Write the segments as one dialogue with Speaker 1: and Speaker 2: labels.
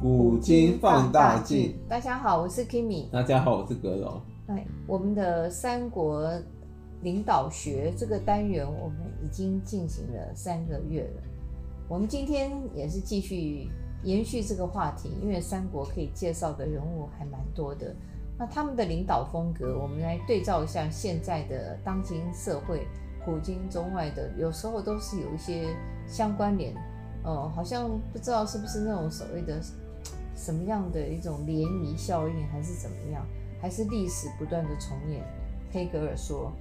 Speaker 1: 古今放大镜。
Speaker 2: 大家好，我是 Kimi。
Speaker 1: 大家好，我是阁楼。
Speaker 2: 哎，我们的三国领导学这个单元，我们已经进行了三个月了。我们今天也是继续延续这个话题，因为三国可以介绍的人物还蛮多的。那他们的领导风格，我们来对照一下现在的当今社会，古今中外的，有时候都是有一些相关联。哦，好像不知道是不是那种所谓的。什么样的一种涟漪效应，还是怎么样？还是历史不断的重演？黑格尔说，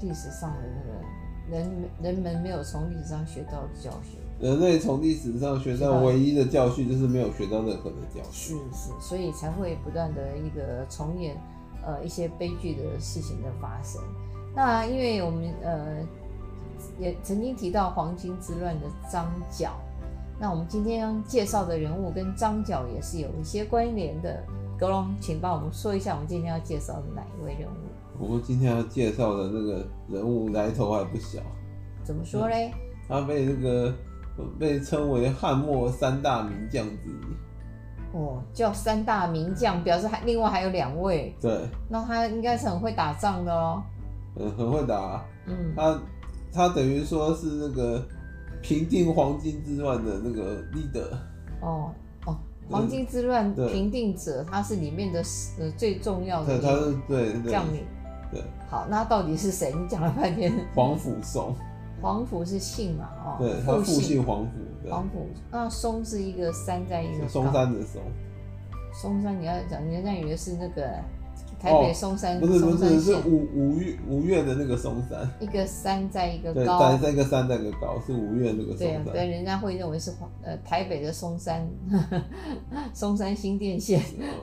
Speaker 2: 历史上的那个人人们没有从历史上学到的教训。
Speaker 1: 人类从历史上学到唯一的教训，就是没有学到任何的教训。
Speaker 2: 是是，所以才会不断的一个重演，呃，一些悲剧的事情的发生。那因为我们呃也曾经提到黄巾之乱的张角。那我们今天要介绍的人物跟张角也是有一些关联的。阁楼，请帮我们说一下，我们今天要介绍的哪一位人物？
Speaker 1: 我们今天要介绍的那个人物来头还不小。
Speaker 2: 怎么说嘞？
Speaker 1: 他被那个被称为汉末三大名将之一。
Speaker 2: 哦，叫三大名将，表示还另外还有两位。
Speaker 1: 对。
Speaker 2: 那他应该是很会打仗的哦。
Speaker 1: 嗯，很会打。嗯。他他等于说是那个。平定黄巾之乱的那个 leader
Speaker 2: 哦哦，黄巾之乱平定者，他是里面的呃最重要的，
Speaker 1: 他是对
Speaker 2: 将领。对，好，那到底是谁？你讲了半天。
Speaker 1: 皇甫松。
Speaker 2: 皇甫是姓嘛？哦，
Speaker 1: 对，他父姓皇甫。
Speaker 2: 皇甫，那嵩是一个山在一个
Speaker 1: 嵩山的嵩。
Speaker 2: 嵩山，你要讲，人家以为是那个。台北松山，
Speaker 1: 不是不是是五五岳五岳的那个松山，
Speaker 2: 一个山在一个高，
Speaker 1: 对，在一个山在一个高，是五岳那个松山。
Speaker 2: 对，对，人家会认为是呃台北的松山，松山新店线。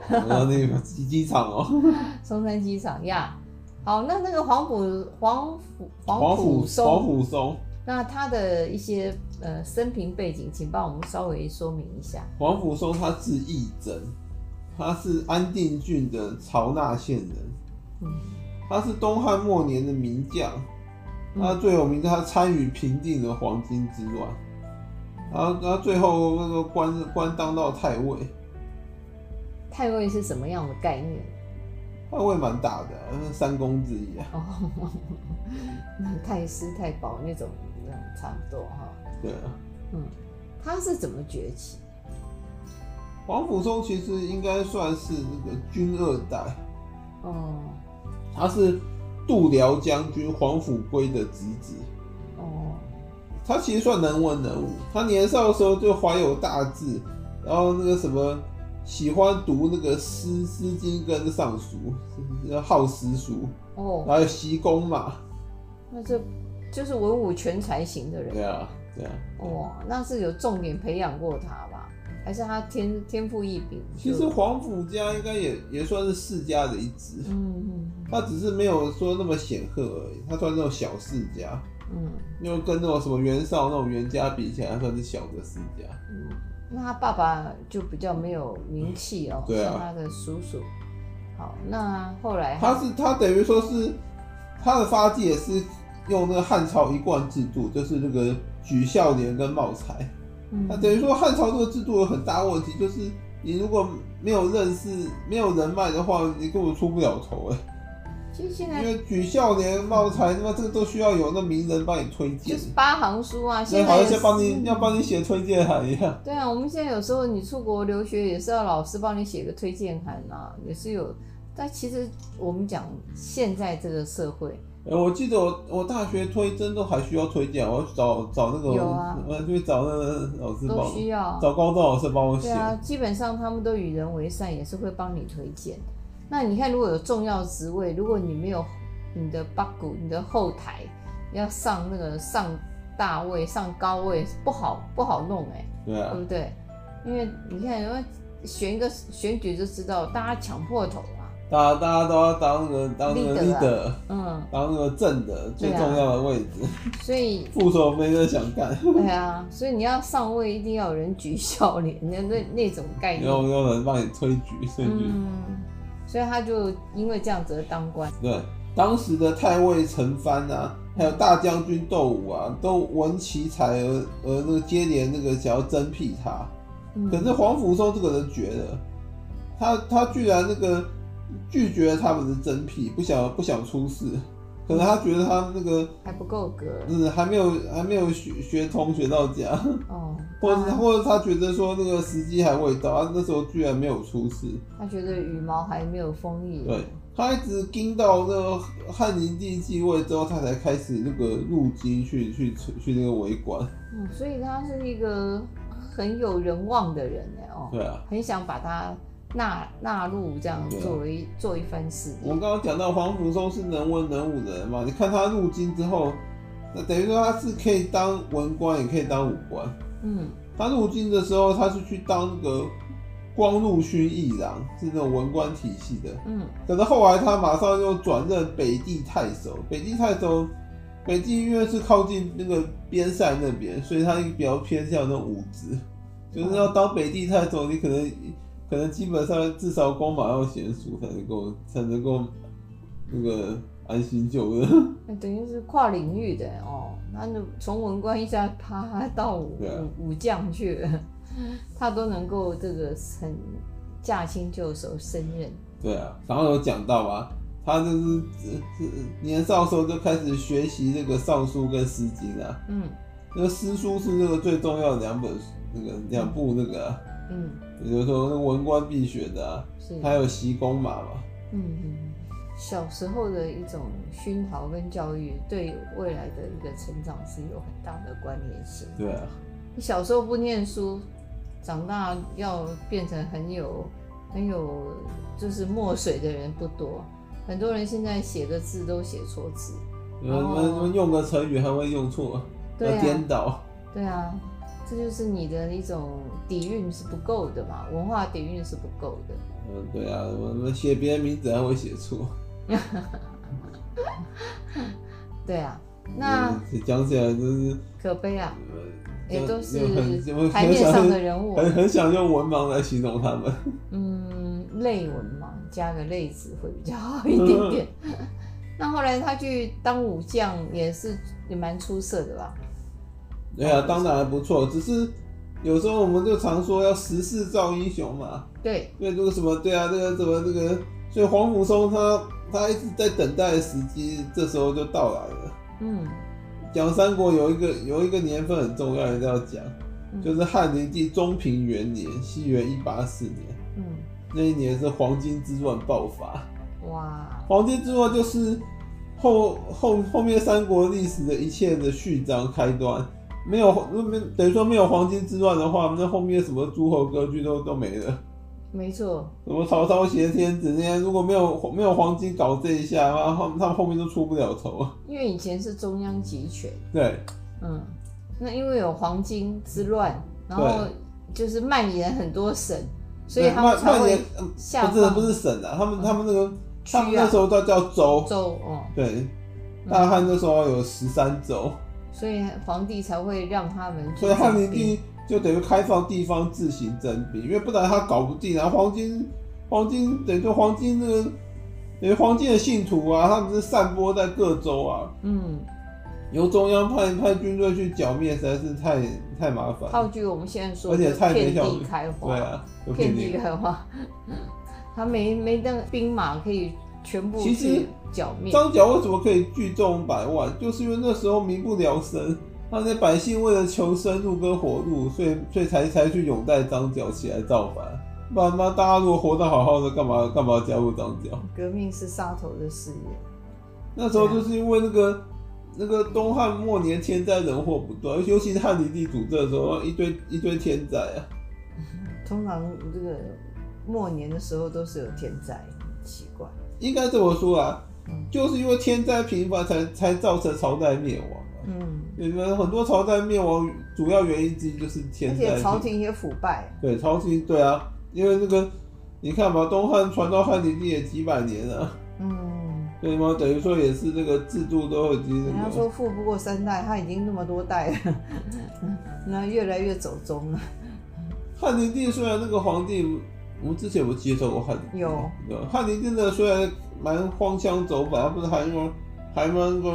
Speaker 1: 然后那个机机场哦，
Speaker 2: 松山机场呀。好，那那个黄甫黄甫
Speaker 1: 黄甫松黄甫松，
Speaker 2: 那他的一些呃生平背景，请帮我们稍微说明一下。
Speaker 1: 黄甫松他字义真。他是安定郡的曹纳县人，嗯，他是东汉末年的名将，他最有名的他参与平定了黄巾之乱，然后他最后那个官官当到太尉。
Speaker 2: 太尉是什么样的概念？
Speaker 1: 太尉蛮大的，三公之一啊。
Speaker 2: 哦，那太师太保那种，差不多哈。
Speaker 1: 对啊。
Speaker 2: 嗯，他是怎么崛起？
Speaker 1: 皇甫嵩其实应该算是那个军二代，哦，他是度辽将军黄甫归的侄子，哦，他其实算能文能武，他年少的时候就怀有大志，然后那个什么喜欢读那个诗诗经跟尚书，要好诗书，哦，还有习弓马，
Speaker 2: 那这就是文武全才型的人，
Speaker 1: 对啊，对啊，
Speaker 2: 哇，那是有重点培养过他吧？还是他天天赋异禀。
Speaker 1: 其实皇甫家应该也也算是世家的一支，嗯嗯，他只是没有说那么显赫而已，他算那种小世家，嗯，因为跟那种什么袁绍那种袁家比起来，他算是小的世家。
Speaker 2: 嗯，那他爸爸就比较没有名气哦，对啊，像他的叔叔。好，那后来
Speaker 1: 他是他等于说是他的发迹也是用那个汉朝一贯制度，就是那个举孝廉跟茂才。那等于说汉朝这个制度有很大问题，就是你如果没有认识、没有人脉的话，你根本出不了头哎。
Speaker 2: 其实现在
Speaker 1: 因为举孝廉、茂才，那么这个都需要有那名人帮你推荐，
Speaker 2: 就是八行书啊，现在
Speaker 1: 好像帮你要帮你写推荐函一样。
Speaker 2: 对啊，我们现在有时候你出国留学也是要老师帮你写个推荐函啊，也是有。但其实我们讲现在这个社会。
Speaker 1: 哎、欸，我记得我我大学推甄都还需要推荐，我找找那个，
Speaker 2: 有啊，
Speaker 1: 我去找那个老师帮，
Speaker 2: 都需要
Speaker 1: 找高中老师帮我写。
Speaker 2: 对啊，基本上他们都与人为善，也是会帮你推荐。那你看，如果有重要职位，如果你没有你的八股，你的后台要上那个上大位、上高位，不好不好弄哎、欸，
Speaker 1: 对啊，
Speaker 2: 对不对？因为你看，因为选一个选举就知道，大家抢破头。
Speaker 1: 大家大家都要当那个当那个 leader，嗯，当那个正的最重要的位置，
Speaker 2: 所以
Speaker 1: 副手没人想干。
Speaker 2: 对啊，所以你要上位，一定要有人举笑脸，那那那种概念，
Speaker 1: 有有人帮你推举推举。嗯，
Speaker 2: 所以他就因为这样子而当官。
Speaker 1: 对，当时的太尉陈蕃啊，还有大将军窦武啊，都闻其才而而那个接连那个想要征辟他。嗯、可是皇甫嵩这个人绝了，他他居然那个拒绝了他们的真皮，不想不想出事。可能他觉得他那个
Speaker 2: 还不够格，
Speaker 1: 是还没有还没有学学通学到家，哦，或者或者他觉得说那个时机还未到，他那时候居然没有出事，
Speaker 2: 他觉得羽毛还没有丰盈，
Speaker 1: 对，他一直盯到那个汉灵帝继位之后，他才开始那个入京去去去那个围观，
Speaker 2: 嗯，所以他是一个很有人望的人哎哦，
Speaker 1: 对啊，
Speaker 2: 很想把他。纳纳入这样作为、啊、做一番事业。
Speaker 1: 我们刚刚讲到黄甫松是能文能武的人嘛，你看他入京之后，那等于说他是可以当文官，也可以当武官。嗯，他入京的时候，他是去当那个光禄勋议郎，是那种文官体系的。嗯，可是后来他马上又转任北地太守。北地太守，北地因为是靠近那个边塞那边，所以他比较偏向那种武职，就是要当北地太守，你可能。可能基本上至少光马要娴熟才能够才能够那个安心就任，
Speaker 2: 等于是跨领域的哦。那从文官一下啪到武、啊、武将去了，他都能够这个很驾轻就熟胜任。
Speaker 1: 对啊，刚刚有讲到啊，他就是年少时候就开始学习这个《尚书》跟《诗经》啊。嗯，那个诗书是这个最重要的两本那个两部那个、啊。嗯。比如说那文官必选的啊，是还有习弓马嘛。嗯嗯，
Speaker 2: 小时候的一种熏陶跟教育，对未来的一个成长是有很大的关联性。
Speaker 1: 对啊，
Speaker 2: 你小时候不念书，长大要变成很有很有就是墨水的人不多。很多人现在写的字都写错字，
Speaker 1: 然后用个成语还会用错，要颠倒。
Speaker 2: 对啊。这就是你的一种底蕴是不够的嘛，文化底蕴是不够的。
Speaker 1: 嗯，对啊，我们写别人名字还会写错。
Speaker 2: 对啊，那
Speaker 1: 讲起来真是
Speaker 2: 可悲啊，也都是台面上的人物，
Speaker 1: 很很想用文盲来形容他们。
Speaker 2: 嗯，类文盲加个类字会比较好一点点。那后来他去当武将，也是也蛮出色的吧？
Speaker 1: 对啊，当然还不错，只是有时候我们就常说要时势造英雄嘛。
Speaker 2: 对，
Speaker 1: 因为这个什么，对啊，这个什么这个，所以黄甫松他他一直在等待的时机，这时候就到来了。嗯，讲三国有一个有一个年份很重要，一定要讲，就是汉灵帝中平元年，西元一八四年。嗯，那一年是黄巾之乱爆发。哇，黄巾之乱就是后后后面三国历史的一切的序章开端。没有，没等于说没有黄巾之乱的话，那后面什么诸侯割据都都没了。
Speaker 2: 没错。
Speaker 1: 什么曹操挟天子那些，如果没有没有黄巾搞这一下，他后他们后面都出不了头。
Speaker 2: 因为以前是中央集权。
Speaker 1: 对。
Speaker 2: 嗯，那因为有黄巾之乱，然后就是蔓延很多省，所以他们才会下。
Speaker 1: 不是不是省啊，他们他们那个他们那时候都叫州。
Speaker 2: 州哦。
Speaker 1: 对。大汉那时候有十三州。
Speaker 2: 所以皇帝才会让他们，
Speaker 1: 所以汉灵帝就等于开放地方自行征兵，因为不然他搞不定啊。黄金，黄金等于说黄巾那个，等于黄金的信徒啊，他们是散播在各州啊。嗯，由中央派派军队去剿灭，实在是太太麻烦。
Speaker 2: 套句我们现在说，而且太遍地开花，
Speaker 1: 对啊，
Speaker 2: 遍地开花，他没没那个兵马可以。全部其实剿灭。
Speaker 1: 张角为什么可以聚众百万？就是因为那时候民不聊生，那些百姓为了求生路跟活路，所以所以才才去拥戴张角起来造反。不然嘛，大家如果活得好好的，干嘛干嘛加入张角？
Speaker 2: 革命是杀头的事业。
Speaker 1: 那时候就是因为那个那个东汉末年天灾人祸不断，尤其是汉灵帝主政的时候，一堆一堆天灾啊。
Speaker 2: 通常这个末年的时候都是有天灾，奇怪。
Speaker 1: 应该这么说啊，嗯、就是因为天灾频繁，才才造成朝代灭亡。嗯，你们很多朝代灭亡主要原因之一就是天灾，
Speaker 2: 而且朝廷也腐败。
Speaker 1: 对，朝廷对啊，因为那个你看嘛，东汉传到汉景帝也几百年了。嗯，对吗？等于说也是这个制度都已经、那个。
Speaker 2: 人家说富不过三代，他已经那么多代了，那越来越走中了。
Speaker 1: 汉灵帝虽然那个皇帝。我们之前有介绍过汉灵帝，
Speaker 2: 有，
Speaker 1: 汉灵帝真的虽然蛮荒腔走板，他不是还蛮还蛮个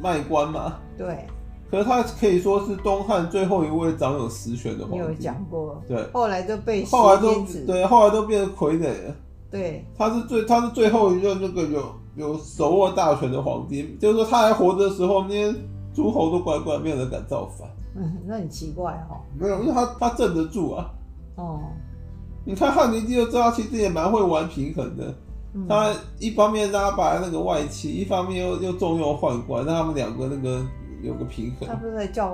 Speaker 1: 卖官嘛。
Speaker 2: 对。
Speaker 1: 可是他可以说是东汉最后一位掌有实权的皇帝。
Speaker 2: 你有讲过。
Speaker 1: 对。
Speaker 2: 后来都被
Speaker 1: 后来都对，后来都变成傀儡了。
Speaker 2: 对。
Speaker 1: 他是最他是最后一任那个有有手握大权的皇帝，就是说他还活着的时候，那些诸侯都乖乖，没有人敢造反。
Speaker 2: 嗯，那很奇怪哈、哦。
Speaker 1: 没有，因为他他镇得住啊。
Speaker 2: 哦。
Speaker 1: 你看汉灵帝就知道，其实也蛮会玩平衡的。嗯、他一方面拉拔那个外戚，一方面又又重用宦官，让他们两个那个。有个平衡，
Speaker 2: 他不是在叫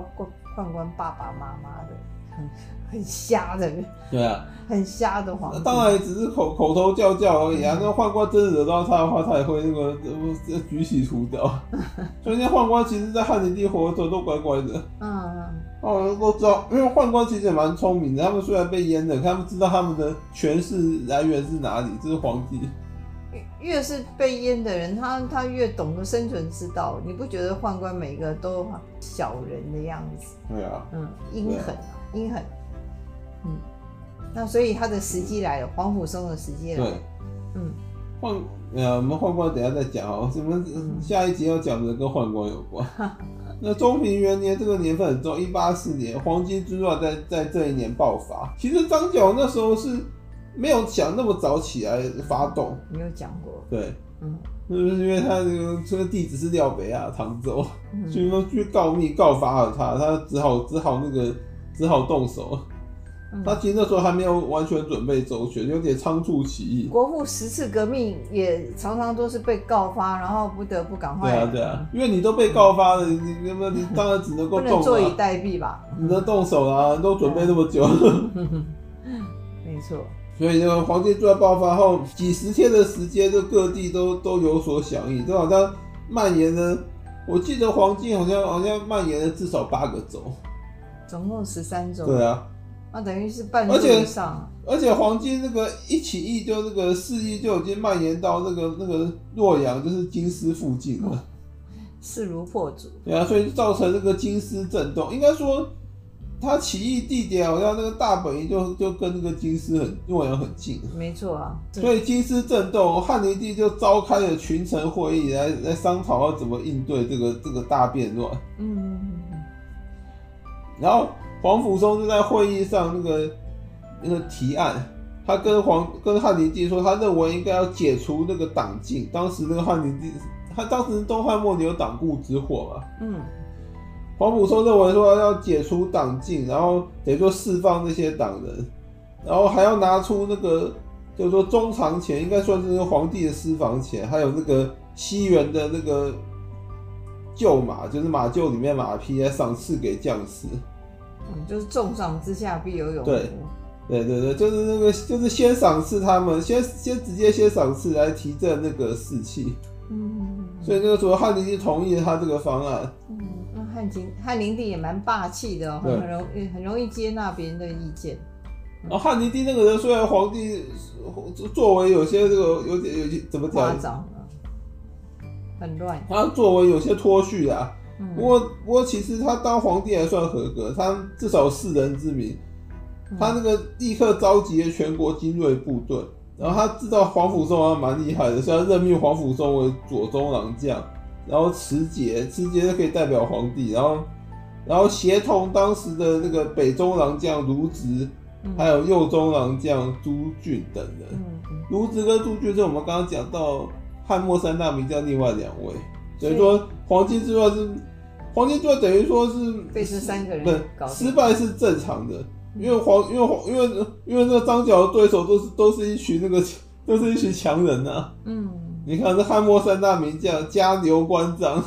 Speaker 2: 宦官爸爸妈妈的，很很瞎的，
Speaker 1: 对啊，
Speaker 2: 很瞎的皇帝。
Speaker 1: 当然也只是口口头叫叫而已啊。嗯、那宦官真的惹到他的话，他也会那个举起屠刀。所以那宦官其实，在汉灵帝活的时候都乖乖的。嗯嗯。哦，都知道，因为宦官其实也蛮聪明的。他们虽然被阉了，他们知道他们的权势来源是哪里，这是皇帝。
Speaker 2: 越是被阉的人，他他越懂得生存之道。你不觉得宦官每个都小人的样子？
Speaker 1: 对啊，
Speaker 2: 嗯，阴狠啊，阴狠。嗯，那所以他的时机来了，黄甫松的时机来了。对，嗯，
Speaker 1: 宦，呃，我们宦官等下再讲哦。我们下一集要讲的跟宦官有关。那中平元年这个年份很重要，一八四年，黄巾之乱在在这一年爆发。其实张角那时候是。没有想那么早起来发动，
Speaker 2: 没有讲过。
Speaker 1: 对，嗯，就是因为他这个这个地址是廖北亚唐周，嗯、所以说去告密告发了他，他只好只好那个只好动手。嗯、他其实那时候还没有完全准备周全，有点仓促起义。
Speaker 2: 国父十次革命也常常都是被告发，然后不得不赶快。
Speaker 1: 对啊对啊，因为你都被告发了，你你你你当然只能够动。不能
Speaker 2: 坐以待毙吧？
Speaker 1: 你能动手啊？都准备那么久。
Speaker 2: 没错。
Speaker 1: 所以这个黄巾之乱爆发后，几十天的时间，就各地都都有所响应，就好像蔓延了。我记得黄金好像好像蔓延了至少八个州，
Speaker 2: 总共十三州。
Speaker 1: 对啊，
Speaker 2: 那等于是半州以上。
Speaker 1: 而且黄金那个一起义，就那个事业就已经蔓延到那个那个洛阳，就是京师附近了，
Speaker 2: 势如破竹。
Speaker 1: 对啊，所以造成那个京师震动，应该说。他起义地点好像那个大本营就就跟那个京师很洛阳很近，
Speaker 2: 没错啊。
Speaker 1: 所以京师震动，汉灵帝就召开了群臣会议来来商讨要怎么应对这个这个大变乱。嗯嗯嗯。然后皇甫嵩就在会议上那个那个提案，他跟皇跟汉灵帝说，他认为应该要解除那个党禁。当时那个汉灵帝，他当时东汉末年有党锢之祸嘛。嗯。皇甫嵩认为说要解除党禁，然后得说释放那些党人，然后还要拿出那个就是说中藏钱，应该算是皇帝的私房钱，还有那个西元的那个旧马，就是马厩里面马匹来赏赐给将士。
Speaker 2: 嗯，就是重赏之下必有勇夫。
Speaker 1: 对，对对对，就是那个就是先赏赐他们，先先直接先赏赐来提振那个士气。嗯，所以那个时候汉灵帝同意了他这个方案。嗯。
Speaker 2: 那汉景汉灵帝也蛮霸气的哦，很容易很容易接纳别人的意见。
Speaker 1: 然后汉灵帝那个人虽然皇帝作为有些这个有点有些怎么讲？
Speaker 2: 很乱。
Speaker 1: 他作为有些脱序啊，不过不过其实他当皇帝还算合格，他至少世人之名。他那个立刻召集了全国精锐部队，然后他知道黄甫嵩还蛮厉害的，所以他任命黄甫嵩为左中郎将。然后持节，持节就可以代表皇帝，然后，然后协同当时的那个北中郎将卢植，嗯、还有右中郎将朱俊等人。卢植、跟朱俊是我们刚刚讲到汉末三大名将另外两位。所以说黄金之乱是黄金之乱等于说是
Speaker 2: 被十三个人
Speaker 1: 不失败是正常的，因为黄因为黄因为因为那个张角的对手都是都是一群那个都是一群强人呐、啊。嗯。你看这汉末三大名将，加刘关张，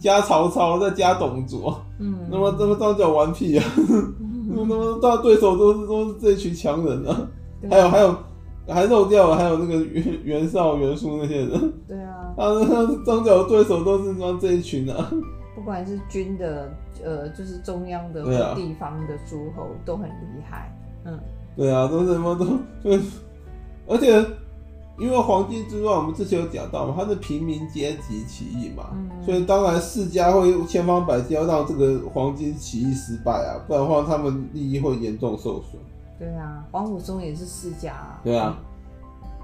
Speaker 1: 加曹操，再加董卓。嗯，那么那么张角玩屁啊？那么那么大对手都是都是这群强人啊。对还有还有还漏掉了，还有那个袁袁绍、袁术那些人。
Speaker 2: 对啊。
Speaker 1: 他他，张角的对手都是说这一群啊。
Speaker 2: 不管是军的，呃，就是中央的、
Speaker 1: 啊、
Speaker 2: 地方的诸侯都很厉害。嗯。
Speaker 1: 对啊，都是什么都对，而且。因为黄巾之乱，我们之前有讲到嘛，它是平民阶级起义嘛，嗯、所以当然世家会千方百计要让这个黄巾起义失败啊，不然的话他们利益会严重受损。
Speaker 2: 对啊，黄甫嵩也是世家啊。
Speaker 1: 对啊，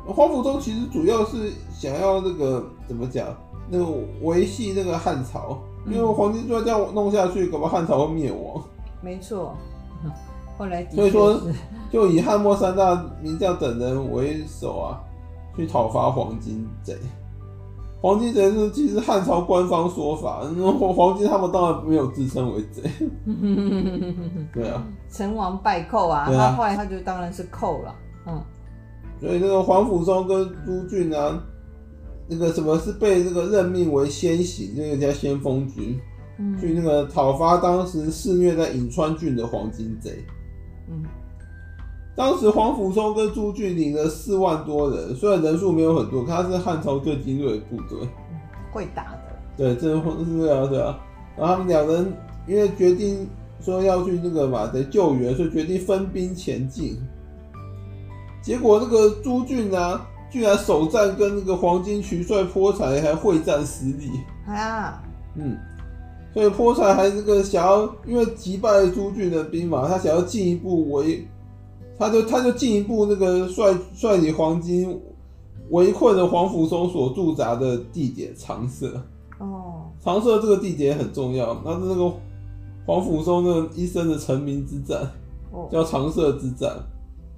Speaker 1: 黄甫嵩其实主要是想要那个怎么讲，那个维系那个汉朝，因为黄金就要这样弄下去，搞不好汉朝会灭亡。
Speaker 2: 没错，后来
Speaker 1: 所以说就以汉末三大名将等人为首啊，去讨伐黄金贼。黄巾贼是其实汉朝官方说法，黄黄巾他们当然没有自称为贼。对啊，
Speaker 2: 成王败寇啊，他后来他就当然是寇了。嗯，
Speaker 1: 所以那个黄甫嵩跟朱俊啊，那个什么是被这个任命为先行，那个叫先锋军，嗯、去那个讨伐当时肆虐在颍川郡的黄巾贼。嗯。当时黄甫嵩跟朱俊领了四万多人，虽然人数没有很多，可他是汉朝最精锐的部队，
Speaker 2: 会打的。
Speaker 1: 对，这是这样的。然后他们两人因为决定说要去那个嘛，得救援，所以决定分兵前进。结果那个朱俊呢、啊，居然首战跟那个黄金渠帅波才还会战失利。啊，嗯，所以波才还那个想要，因为击败朱俊的兵马，他想要进一步围。他就他就进一步那个率率领黄金围困了黄甫嵩所驻扎的地点长社。哦，长社这个地点很重要，那是那个黄甫嵩的一生的成名之战，哦、叫长社之战。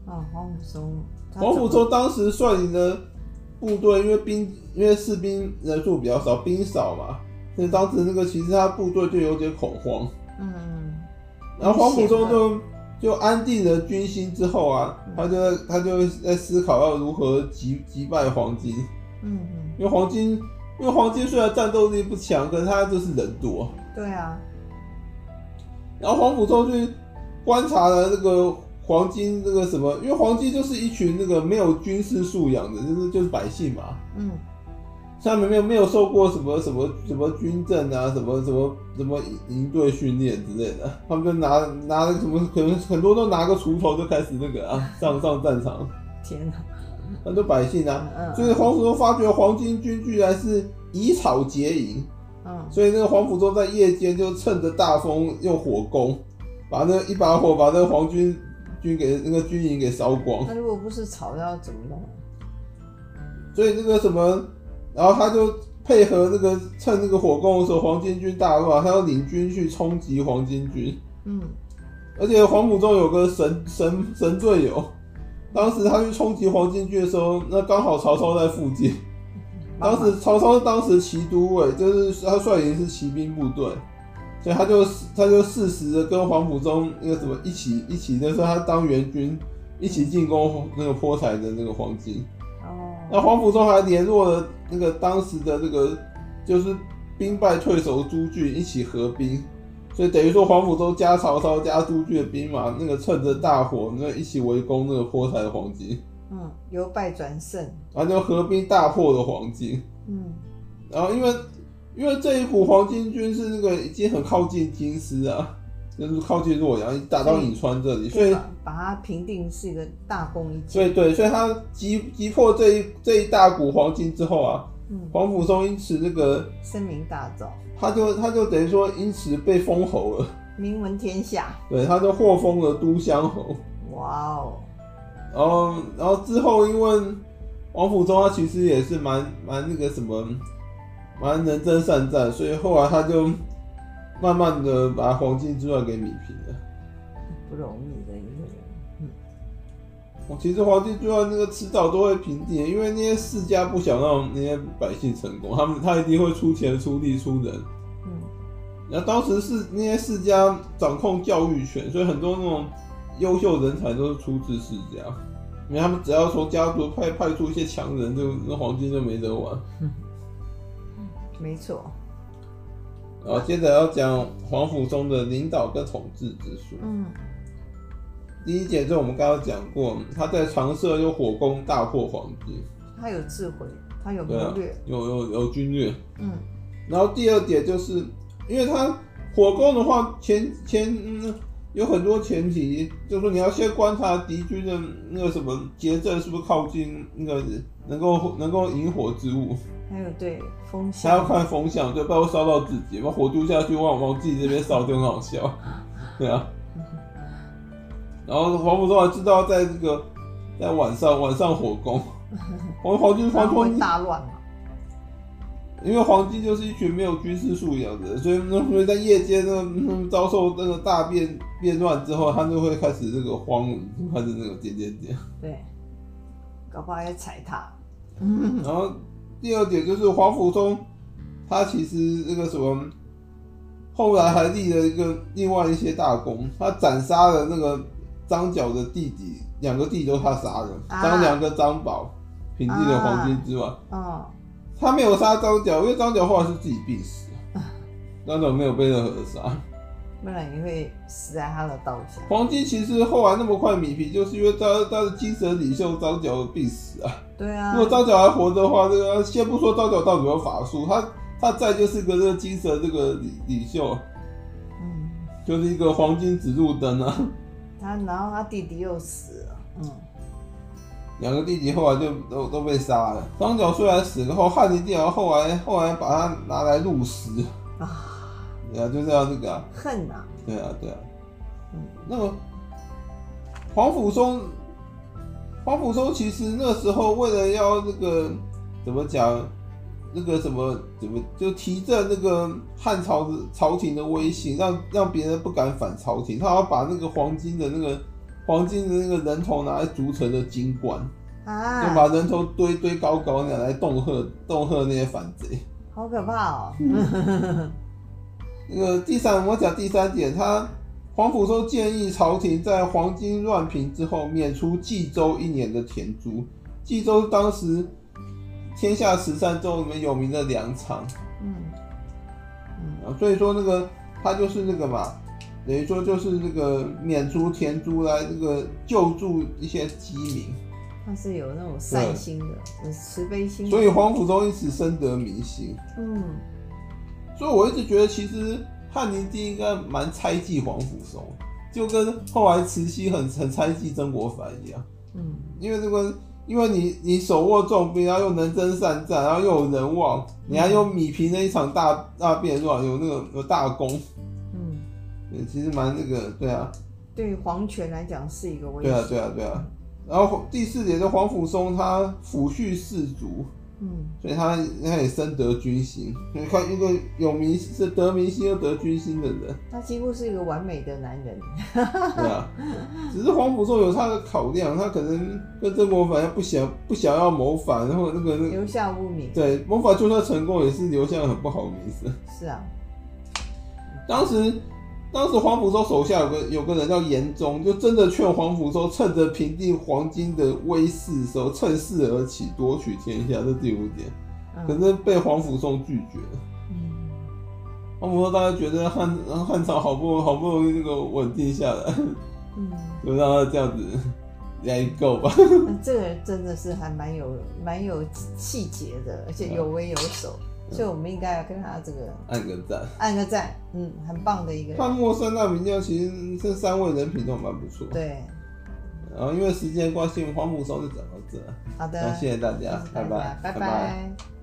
Speaker 2: 啊，黄甫嵩。
Speaker 1: 黄甫嵩当时率领的部队，因为兵因为士兵人数比较少，兵少嘛，所以当时那个其实他部队就有点恐慌。嗯，然后黄甫嵩就。就安定了军心之后啊，他就他就在思考要如何击击败黄金。嗯嗯，因为黄金，因为黄金虽然战斗力不强，可是他就是人多。
Speaker 2: 对啊。
Speaker 1: 然后黄甫嵩去观察了那个黄金那个什么，因为黄金就是一群那个没有军事素养的，就是就是百姓嘛。嗯。他们没有没有受过什么什么什么军政啊，什么什么什么营队训练之类的，他们就拿拿了什么，可能很多都拿个锄头就开始那个啊，上上战场。天哪！很多百姓啊，所以黄甫嵩发觉黄巾军居然是以草结营，嗯，所以那个黄甫嵩在夜间就趁着大风用火攻，把那一把火把那个黄军军给那个军营给烧光。
Speaker 2: 那如果不是草，要怎么弄？
Speaker 1: 所以那个什么。然后他就配合那个趁那个火攻的时候，黄巾军大乱，他要领军去冲击黄巾军。嗯，而且黄甫中有个神神神队友，当时他去冲击黄巾军的时候，那刚好曹操在附近。当时曹操当时骑都尉，就是他率领是骑兵部队，所以他就他就适时的跟黄甫中那个什么一起一起，那时候他当援军一起进攻那个波才的那个黄巾。那黄甫嵩还联络了那个当时的那个就是兵败退守朱俊一起合兵，所以等于说黄甫嵩加曹操加朱俊的兵马，那个趁着大火，那一起围攻那个波才的黄巾。
Speaker 2: 嗯，由败转胜，
Speaker 1: 然后就合兵大破了黄巾。嗯，然后因为因为这一股黄巾军是那个已经很靠近京师啊。就是靠近洛阳，打到颍川这里，所以
Speaker 2: 把它平定是一个大功一件。
Speaker 1: 对对，所以他击击破这一这一大股黄金之后啊，黄甫嵩因此这个
Speaker 2: 声名大噪，
Speaker 1: 他就他就等于说因此被封侯了，
Speaker 2: 名闻天下。
Speaker 1: 对，他就获封了都乡侯。哇哦！然后然后之后，因为王甫松他其实也是蛮蛮那个什么，蛮能征善战，所以后来他就。慢慢的把黄金之乱给米平了，
Speaker 2: 不容易的一个人。嗯，
Speaker 1: 我其实黄金之乱那个迟早都会平定，因为那些世家不想让那些百姓成功，他们他一定会出钱出力出人。嗯，然后当时是那些世家掌控教育权，所以很多那种优秀人才都是出自世家，因为他们只要从家族派派出一些强人，就那黄金就没得玩。嗯，
Speaker 2: 没错。
Speaker 1: 然后接着要讲皇甫嵩的领导跟统治之术。嗯，第一节就我们刚刚讲过，他在长社又火攻大破黄巾，
Speaker 2: 他有智慧，他有谋略，
Speaker 1: 啊、有有有军略。嗯，然后第二点就是，因为他火攻的话，前前、嗯、有很多前提，就是说你要先观察敌军的那个什么结阵是不是靠近那个能够能够引火之物。
Speaker 2: 还有对风向，
Speaker 1: 还要看风向，对，不然会烧到自己。把火丢下去，往往自己这边烧，就很好笑。对啊。然后黄甫嵩还知道，在这个在晚上晚上火攻，黄黄军黄军
Speaker 2: 大乱
Speaker 1: 因为黄巾就是一群没有军事素养的人，所以那所以在夜间那个遭受那个大变变乱之后，他就会开始这个慌，开始那个点点点。
Speaker 2: 对，搞不好要踩踏。
Speaker 1: 然后第二点就是黄甫松，他其实那个什么，后来还立了一个另外一些大功，他斩杀了那个张角的弟弟，两个弟弟都他杀的，张良跟张宝，平定了黄巾之乱。啊啊他没有杀张角，因为张角后来是自己病死，张角没有被任何人杀，
Speaker 2: 不然你会死在他的刀下。
Speaker 1: 黄金其实后来那么快米皮，就是因为他他的精神领袖张角病死啊。
Speaker 2: 对啊。
Speaker 1: 如果张角还活着的话，这个先不说张角到底有法术，他他再就是个这个精神这个领领袖，嗯，就是一个黄金指路灯啊。
Speaker 2: 他然后他弟弟又死了，嗯。
Speaker 1: 两个弟弟后来就都都被杀了。张角虽然死了后，汉灵帝王后来后来把他拿来入食啊，对啊，就这样这个啊，
Speaker 2: 恨啊，
Speaker 1: 对啊对啊。嗯，那么黄甫松，黄甫松其实那时候为了要那个怎么讲，那个什么怎么就提振那个汉朝的朝廷的威信，让让别人不敢反朝廷，他要把那个黄金的那个。黄金的那个人头拿来筑成的金冠，啊，就把人头堆堆高高那样来恫吓恫吓那些反贼，
Speaker 2: 好可怕哦。
Speaker 1: 那个第三，我讲第三点，他黄甫松建议朝廷在黄金乱平之后免除冀州一年的田租。冀州当时天下十三州里面有名的粮仓，嗯，嗯，所以说那个他就是那个嘛。等于说就是这个免除田租来这个救助一些饥民，
Speaker 2: 他是有那种善心的，有慈悲心。
Speaker 1: 所以黄甫忠一直深得民心。嗯，所以我一直觉得其实汉灵帝应该蛮猜忌黄甫松，就跟后来慈禧很很猜忌曾国藩一样。嗯，因为这个，因为你你手握重兵，然后又能征善战，然后又有人望，你还有米平了一场大大变乱，有那个有大功。其实蛮那个，对啊，
Speaker 2: 对皇权来讲是一个威胁。
Speaker 1: 对啊，对啊，对啊。然后第四点的黄甫松，他抚恤士族，嗯，所以他他也深得军心。你看一个有名是得民心又得军心的人，
Speaker 2: 他几乎是一个完美的男人。
Speaker 1: 对啊，只是黄甫松有他的考量，他可能跟曾国藩不想不想要谋反，然后那个、那个、
Speaker 2: 留下污名。
Speaker 1: 对，谋反就算成功，也是留下了很不好的名声。
Speaker 2: 是啊，
Speaker 1: 当时。当时黄甫松手下有个有个人叫严忠，就真的劝黄甫松趁着平定黄巾的威势的时候，趁势而起，夺取天下。这第五点，可是被黄甫松拒绝了。嗯，黄甫松大家觉得汉汉朝好不好不容易那个稳定下来，嗯，就让他这样子来够吧。
Speaker 2: 这个人真的是还蛮有蛮有气节的，而且有威有守。所以我们应该要跟他这个
Speaker 1: 按个赞，
Speaker 2: 按个赞，嗯，很棒的一个人。
Speaker 1: 汉末三大名将，其实这三位人品都蛮不错。
Speaker 2: 对。
Speaker 1: 然后因为时间关系，花木松就讲到这。
Speaker 2: 好的。
Speaker 1: 谢谢大家，拜拜，
Speaker 2: 拜拜。拜拜。